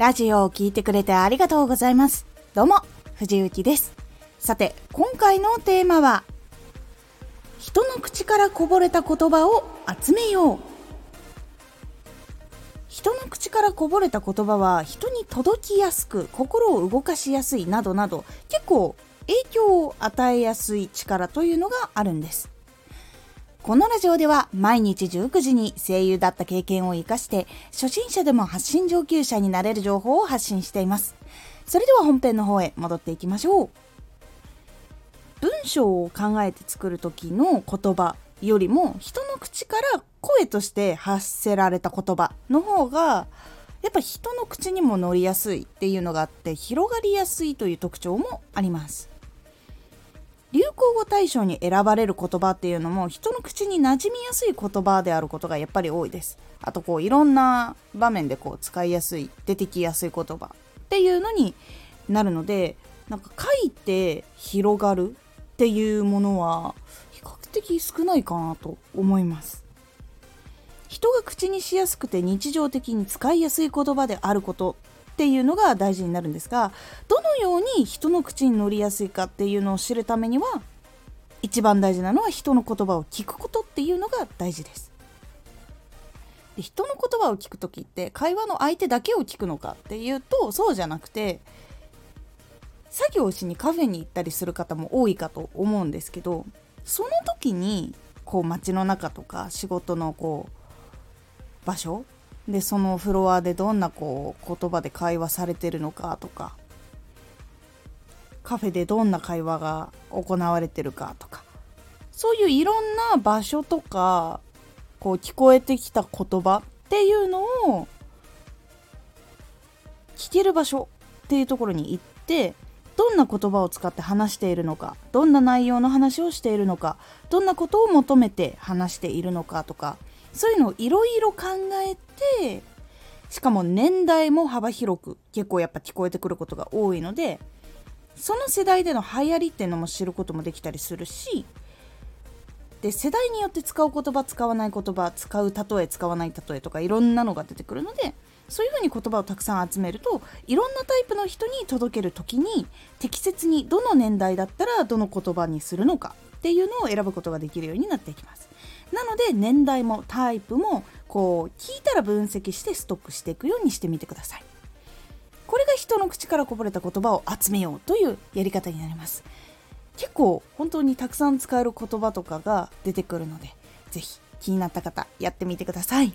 ラジオを聴いてくれてありがとうございます。どうも、藤幸です。さて、今回のテーマは、人の口からこぼれた言葉を集めよう。人の口からこぼれた言葉は人に届きやすく心を動かしやすいなどなど結構影響を与えやすい力というのがあるんですこのラジオでは毎日19時に声優だった経験を活かして初心者でも発信上級者になれる情報を発信しています。それでは本編の方へ戻っていきましょう。文章を考えて作る時の言葉よりも人の口から声として発せられた言葉の方がやっぱ人の口にも乗りやすいっていうのがあって広がりやすいという特徴もあります。流行語大賞に選ばれる言葉っていうのも人の口に馴染みやすい言葉であることがやっぱり多いです。あとこういろんな場面でこう使いやすい出てきやすい言葉っていうのになるのでなんか書いて広がるっていうものは比較的少ないかなと思います。人が口にしやすくて日常的に使いやすい言葉であることっていうのが大事になるんですがどのように人の口に乗りやすいかっていうのを知るためには一番大事なのは人の言葉を聞くことっていうのが大事です。で人の言葉を聞く時って会話の相手だけを聞くのかっていうとそうじゃなくて作業しにカフェに行ったりする方も多いかと思うんですけどその時にこう街の中とか仕事のこう場所でそのフロアでどんなこう言葉で会話されてるのかとかカフェでどんな会話が行われてるかとかそういういろんな場所とかこう聞こえてきた言葉っていうのを聞ける場所っていうところに行ってどんな言葉を使って話しているのかどんな内容の話をしているのかどんなことを求めて話しているのかとかそういうのをいろいろ考えてしかも年代も幅広く結構やっぱ聞こえてくることが多いのでその世代での流行りっていうのも知ることもできたりするしで世代によって使う言葉使わない言葉使う例え使わない例えとかいろんなのが出てくるのでそういうふうに言葉をたくさん集めるといろんなタイプの人に届ける時に適切にどの年代だったらどの言葉にするのかっていうのを選ぶことができるようになっていきます。なので年代もタイプもこう聞いたら分析してストックしていくようにしてみてください。これが人の口からこぼれた言葉を集めようというやり方になります。結構本当にたくさん使える言葉とかが出てくるので是非気になった方やってみてください。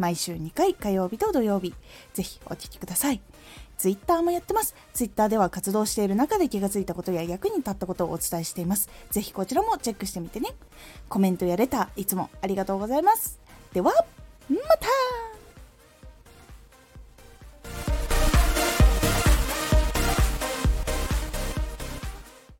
毎週2回火曜日と土曜日ぜひお聴きくださいツイッターもやってます。ツイッターでは活動している中で気がついたことや役に立ったことをお伝えしています。ぜひこちらもチェックしてみてね。コメントやレター、いつもありがとうございます。では、また